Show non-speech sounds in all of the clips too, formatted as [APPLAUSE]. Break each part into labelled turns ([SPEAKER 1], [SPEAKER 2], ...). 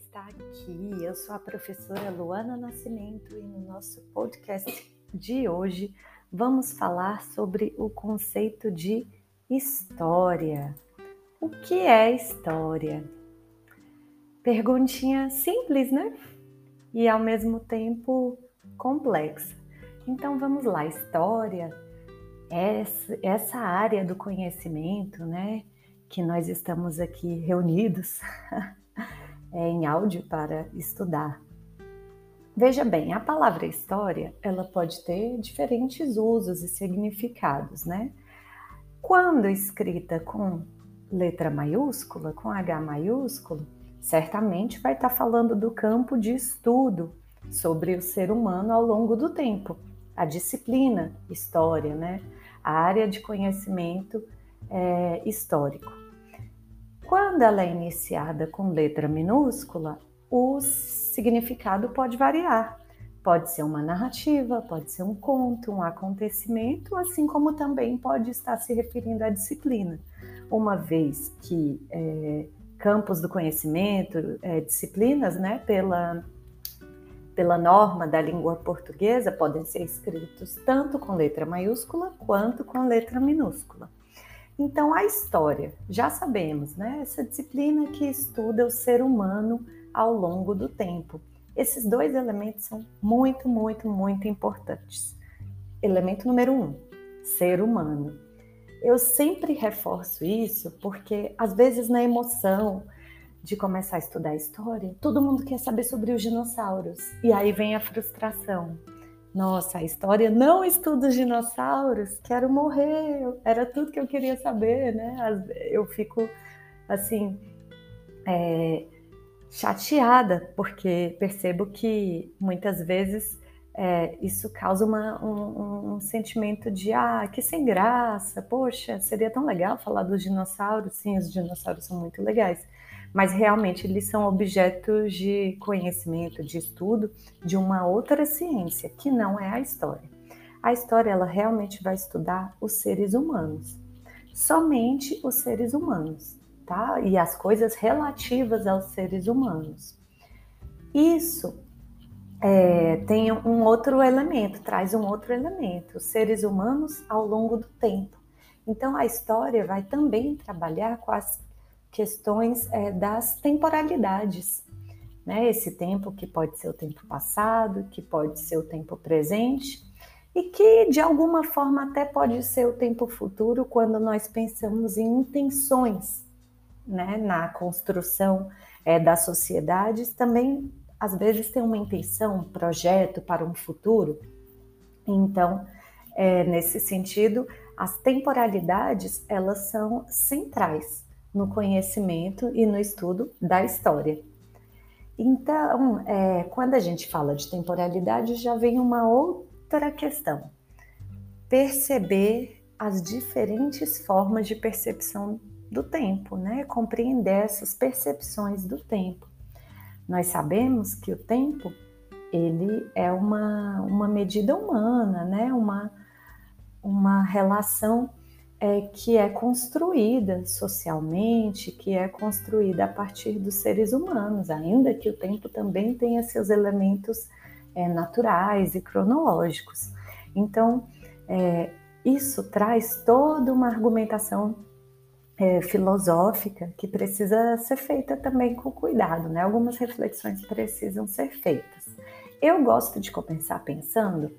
[SPEAKER 1] está aqui. Eu sou a professora Luana Nascimento e no nosso podcast de hoje vamos falar sobre o conceito de história. O que é história? Perguntinha simples, né? E ao mesmo tempo complexa. Então vamos lá, história, essa, essa área do conhecimento, né? Que nós estamos aqui reunidos [LAUGHS] é, em áudio para estudar. Veja bem, a palavra história, ela pode ter diferentes usos e significados, né? Quando escrita com letra maiúscula, com H maiúsculo, certamente vai estar falando do campo de estudo sobre o ser humano ao longo do tempo, a disciplina história, né? A área de conhecimento é, histórico. Quando ela é iniciada com letra minúscula, o significado pode variar. Pode ser uma narrativa, pode ser um conto, um acontecimento, assim como também pode estar se referindo à disciplina. Uma vez que é, campos do conhecimento, é, disciplinas, né, pela, pela norma da língua portuguesa, podem ser escritos tanto com letra maiúscula quanto com letra minúscula. Então, a história, já sabemos, né? Essa disciplina que estuda o ser humano ao longo do tempo. Esses dois elementos são muito, muito, muito importantes. Elemento número um: ser humano. Eu sempre reforço isso porque, às vezes, na emoção de começar a estudar história, todo mundo quer saber sobre os dinossauros. E aí vem a frustração nossa, a história não estuda os dinossauros, quero morrer, era tudo que eu queria saber, né? Eu fico assim é, chateada porque percebo que muitas vezes é, isso causa uma, um, um, sentimento de ah, que sem graça, poxa, seria tão legal falar dos dinossauros. Sim, os dinossauros são muito legais, mas realmente eles são objetos de conhecimento, de estudo de uma outra ciência, que não é a história. A história ela realmente vai estudar os seres humanos, somente os seres humanos, tá? E as coisas relativas aos seres humanos. Isso é, tem um outro elemento, traz um outro elemento, os seres humanos ao longo do tempo. Então a história vai também trabalhar com as questões é, das temporalidades. Né? Esse tempo que pode ser o tempo passado, que pode ser o tempo presente e que de alguma forma até pode ser o tempo futuro quando nós pensamos em intenções né? na construção é, das sociedades. Também às vezes tem uma intenção, um projeto para um futuro. Então, é, nesse sentido, as temporalidades elas são centrais no conhecimento e no estudo da história. Então, é, quando a gente fala de temporalidade, já vem uma outra questão: perceber as diferentes formas de percepção do tempo, né? Compreender essas percepções do tempo. Nós sabemos que o tempo ele é uma, uma medida humana, né? Uma, uma relação é, que é construída socialmente, que é construída a partir dos seres humanos, ainda que o tempo também tenha seus elementos é, naturais e cronológicos. Então, é, isso traz toda uma argumentação é, filosófica que precisa ser feita também com cuidado, né? Algumas reflexões precisam ser feitas. Eu gosto de começar pensando,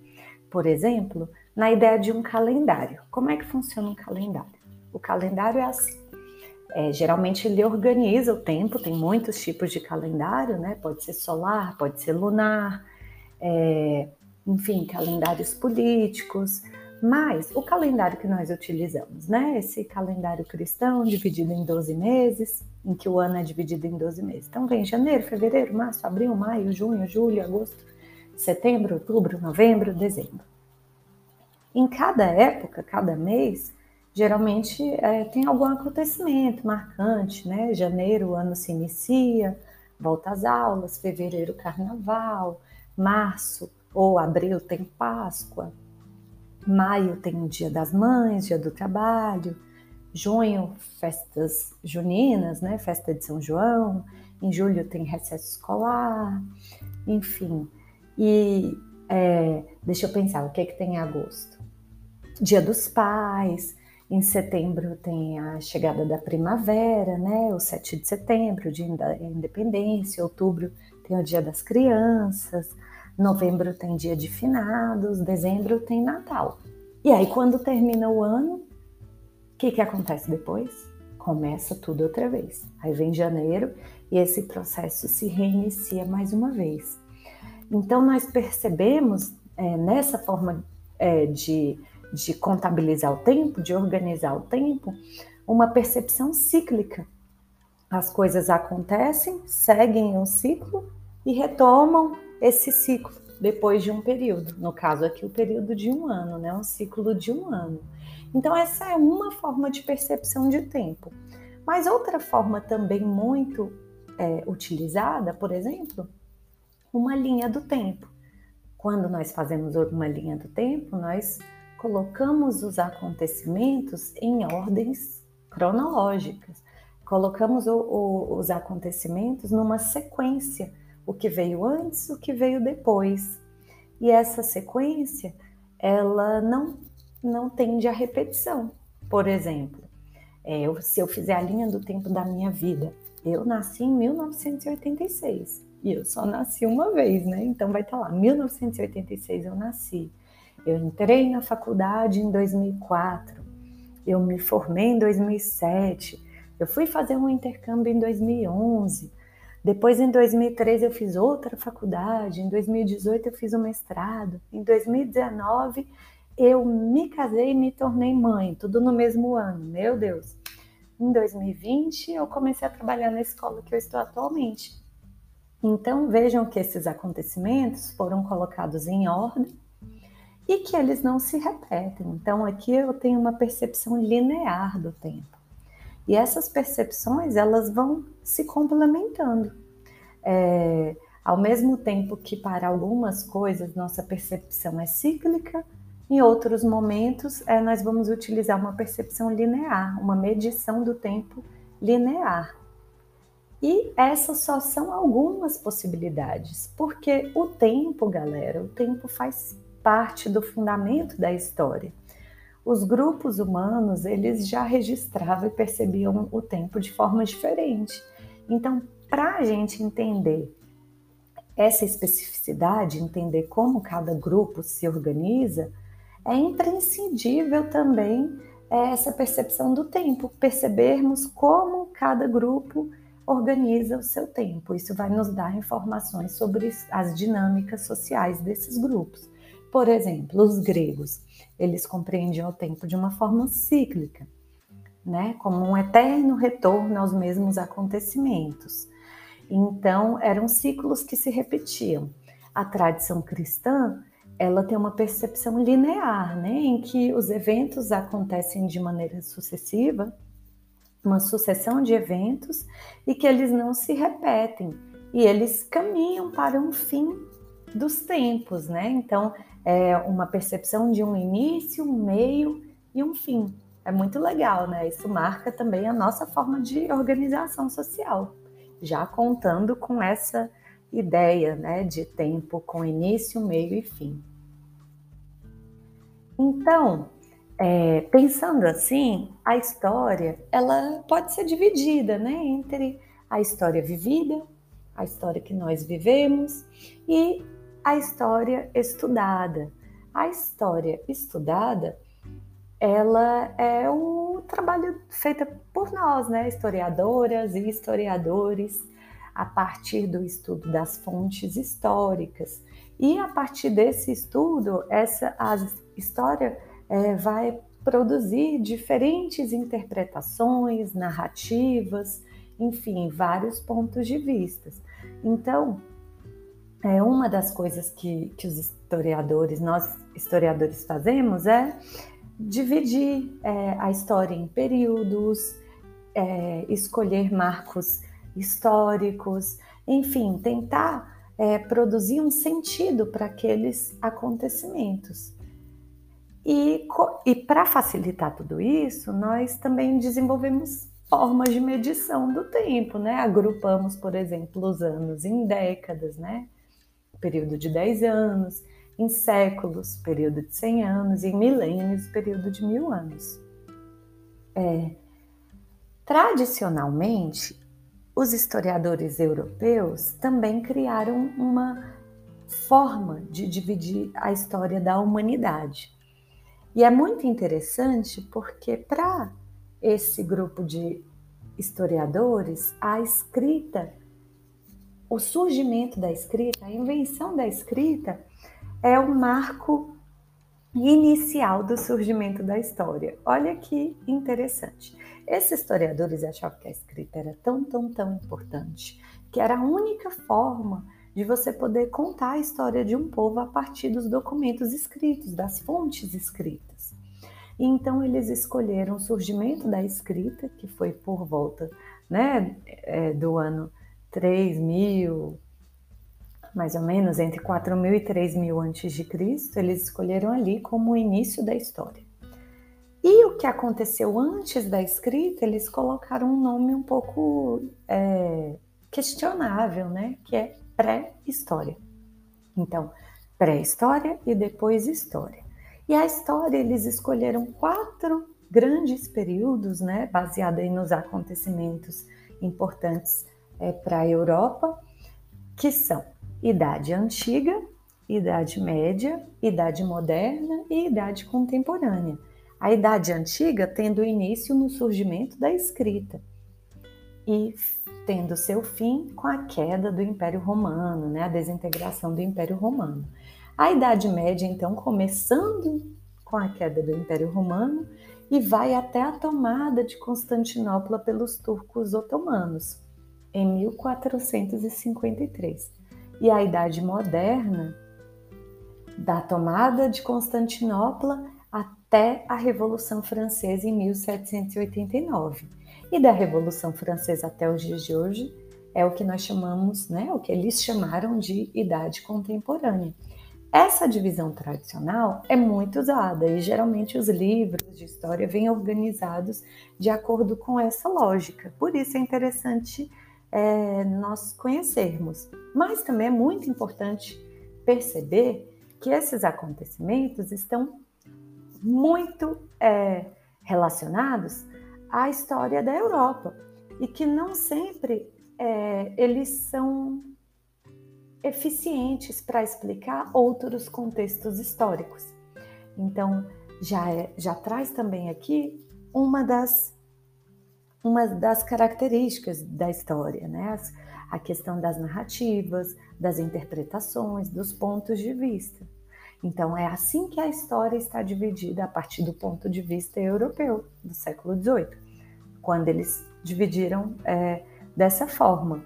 [SPEAKER 1] por exemplo, na ideia de um calendário. Como é que funciona um calendário? O calendário é assim. É, geralmente ele organiza o tempo, tem muitos tipos de calendário, né? Pode ser solar, pode ser lunar, é, enfim, calendários políticos. Mas o calendário que nós utilizamos, né? Esse calendário cristão dividido em 12 meses, em que o ano é dividido em 12 meses. Então vem janeiro, fevereiro, março, abril, maio, junho, julho, agosto, setembro, outubro, novembro, dezembro. Em cada época, cada mês, geralmente é, tem algum acontecimento marcante, né? Janeiro o ano se inicia, volta às aulas, fevereiro carnaval, março ou abril tem Páscoa, maio tem Dia das Mães, Dia do Trabalho, junho festas juninas, né? Festa de São João, em julho tem recesso escolar, enfim. E é, deixa eu pensar, o que, é que tem em agosto? Dia dos Pais, em setembro tem a chegada da primavera, né? O 7 de setembro, o dia da independência, outubro tem o dia das crianças, novembro tem dia de finados, dezembro tem Natal. E aí, quando termina o ano, o que, que acontece depois? Começa tudo outra vez. Aí vem janeiro e esse processo se reinicia mais uma vez. Então, nós percebemos é, nessa forma é, de, de contabilizar o tempo, de organizar o tempo, uma percepção cíclica. As coisas acontecem, seguem um ciclo e retomam esse ciclo depois de um período. No caso aqui, o período de um ano, né? Um ciclo de um ano. Então, essa é uma forma de percepção de tempo. Mas outra forma também muito é, utilizada, por exemplo, uma linha do tempo. Quando nós fazemos uma linha do tempo, nós colocamos os acontecimentos em ordens cronológicas, colocamos o, o, os acontecimentos numa sequência, o que veio antes, o que veio depois. E essa sequência, ela não, não tende à repetição. Por exemplo, é, eu, se eu fizer a linha do tempo da minha vida, eu nasci em 1986. E eu só nasci uma vez, né? Então vai estar tá lá, 1986 eu nasci. Eu entrei na faculdade em 2004. Eu me formei em 2007. Eu fui fazer um intercâmbio em 2011. Depois, em 2013, eu fiz outra faculdade. Em 2018, eu fiz um mestrado. Em 2019, eu me casei e me tornei mãe, tudo no mesmo ano. Meu Deus. Em 2020, eu comecei a trabalhar na escola que eu estou atualmente. Então vejam que esses acontecimentos foram colocados em ordem e que eles não se repetem. Então aqui eu tenho uma percepção linear do tempo. E essas percepções elas vão se complementando. É, ao mesmo tempo que para algumas coisas nossa percepção é cíclica, em outros momentos é, nós vamos utilizar uma percepção linear, uma medição do tempo linear. E essas só são algumas possibilidades, porque o tempo, galera, o tempo faz parte do fundamento da história. Os grupos humanos, eles já registravam e percebiam o tempo de forma diferente. Então, para a gente entender essa especificidade, entender como cada grupo se organiza, é imprescindível também essa percepção do tempo, percebermos como cada grupo organiza o seu tempo. Isso vai nos dar informações sobre as dinâmicas sociais desses grupos. Por exemplo, os gregos, eles compreendiam o tempo de uma forma cíclica, né? Como um eterno retorno aos mesmos acontecimentos. Então, eram ciclos que se repetiam. A tradição cristã, ela tem uma percepção linear, né, em que os eventos acontecem de maneira sucessiva uma sucessão de eventos e que eles não se repetem e eles caminham para um fim dos tempos, né? Então, é uma percepção de um início, um meio e um fim. É muito legal, né? Isso marca também a nossa forma de organização social, já contando com essa ideia, né, de tempo com início, meio e fim. Então, é, pensando assim, a história ela pode ser dividida, né, entre a história vivida, a história que nós vivemos e a história estudada. A história estudada, ela é o trabalho feito por nós, né, historiadoras e historiadores, a partir do estudo das fontes históricas. E a partir desse estudo, essa a história é, vai produzir diferentes interpretações, narrativas, enfim, vários pontos de vista. Então, é uma das coisas que, que os historiadores, nós historiadores fazemos é dividir é, a história em períodos, é, escolher marcos históricos, enfim, tentar é, produzir um sentido para aqueles acontecimentos. E, e para facilitar tudo isso, nós também desenvolvemos formas de medição do tempo, né? Agrupamos, por exemplo, os anos em décadas, né? Período de 10 anos, em séculos, período de 100 anos, e em milênios, período de mil anos. É, tradicionalmente, os historiadores europeus também criaram uma forma de dividir a história da humanidade. E é muito interessante porque, para esse grupo de historiadores, a escrita, o surgimento da escrita, a invenção da escrita, é o marco inicial do surgimento da história. Olha que interessante. Esses historiadores achavam que a escrita era tão, tão, tão importante que era a única forma de você poder contar a história de um povo a partir dos documentos escritos, das fontes escritas. E então eles escolheram o surgimento da escrita, que foi por volta né, é, do ano 3000, mais ou menos entre 4000 e 3000 antes de Cristo, eles escolheram ali como o início da história. E o que aconteceu antes da escrita, eles colocaram um nome um pouco é, questionável, né? Que é pré-história. Então, pré-história e depois história. E a história, eles escolheram quatro grandes períodos, né? Baseado aí nos acontecimentos importantes é, para a Europa, que são Idade Antiga, Idade Média, Idade Moderna e Idade Contemporânea. A Idade Antiga tendo início no surgimento da escrita e tendo seu fim com a queda do Império Romano, né, a desintegração do Império Romano. A Idade Média, então, começando com a queda do Império Romano e vai até a tomada de Constantinopla pelos turcos otomanos em 1453. E a Idade Moderna, da tomada de Constantinopla até a Revolução Francesa em 1789 e da Revolução Francesa até os dias de hoje é o que nós chamamos, né, o que eles chamaram de idade contemporânea. Essa divisão tradicional é muito usada e geralmente os livros de história vêm organizados de acordo com essa lógica. Por isso é interessante é, nós conhecermos. Mas também é muito importante perceber que esses acontecimentos estão muito é, relacionados a história da Europa e que não sempre é, eles são eficientes para explicar outros contextos históricos. Então, já, é, já traz também aqui uma das, uma das características da história, né? a questão das narrativas, das interpretações, dos pontos de vista. Então, é assim que a história está dividida a partir do ponto de vista europeu do século XVIII, quando eles dividiram é, dessa forma.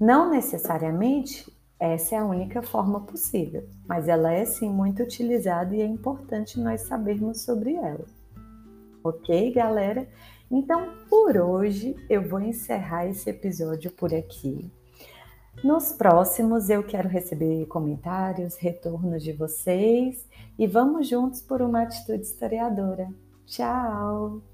[SPEAKER 1] Não necessariamente essa é a única forma possível, mas ela é sim muito utilizada e é importante nós sabermos sobre ela. Ok, galera? Então, por hoje, eu vou encerrar esse episódio por aqui. Nos próximos eu quero receber comentários, retornos de vocês e vamos juntos por uma atitude historiadora. Tchau!